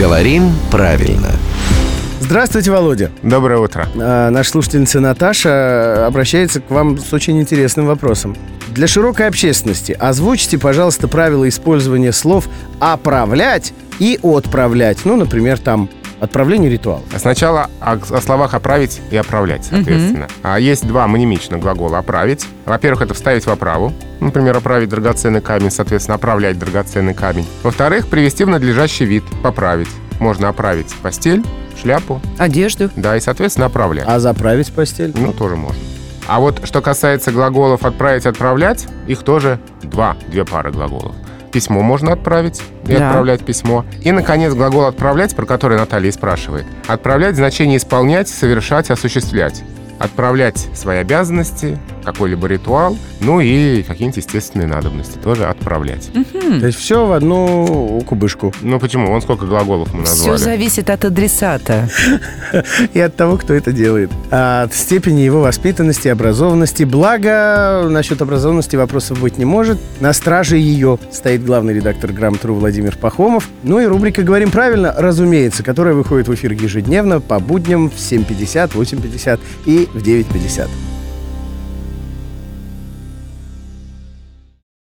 Говорим правильно. Здравствуйте, Володя. Доброе утро. А, наша слушательница Наташа обращается к вам с очень интересным вопросом. Для широкой общественности озвучьте, пожалуйста, правила использования слов «оправлять» и «отправлять». Ну, например, там Отправление ритуала. Сначала о, о словах «оправить» и «оправлять», соответственно. Угу. А есть два монимичных глагола «оправить». Во-первых, это вставить в оправу. Например, оправить драгоценный камень, соответственно, оправлять драгоценный камень. Во-вторых, привести в надлежащий вид, поправить. Можно оправить постель, шляпу. Одежду. Да, и, соответственно, оправлять. А заправить постель? Ну, тоже можно. А вот что касается глаголов «отправить», «отправлять», их тоже два, две пары глаголов письмо можно отправить и да. отправлять письмо. И, наконец, глагол «отправлять», про который Наталья спрашивает. Отправлять значение «исполнять», «совершать», «осуществлять» отправлять свои обязанности, какой-либо ритуал, ну и какие-нибудь естественные надобности тоже отправлять. Угу. То есть все в одну кубышку. Ну почему? Он сколько глаголов мы назвали. Все зависит от адресата. И от того, кто это делает. От степени его воспитанности, образованности. Благо, насчет образованности вопросов быть не может. На страже ее стоит главный редактор «Грамотру» Владимир Пахомов. Ну и рубрика «Говорим правильно», разумеется, которая выходит в эфир ежедневно по будням в 7.50, 8.50 и в 9.50.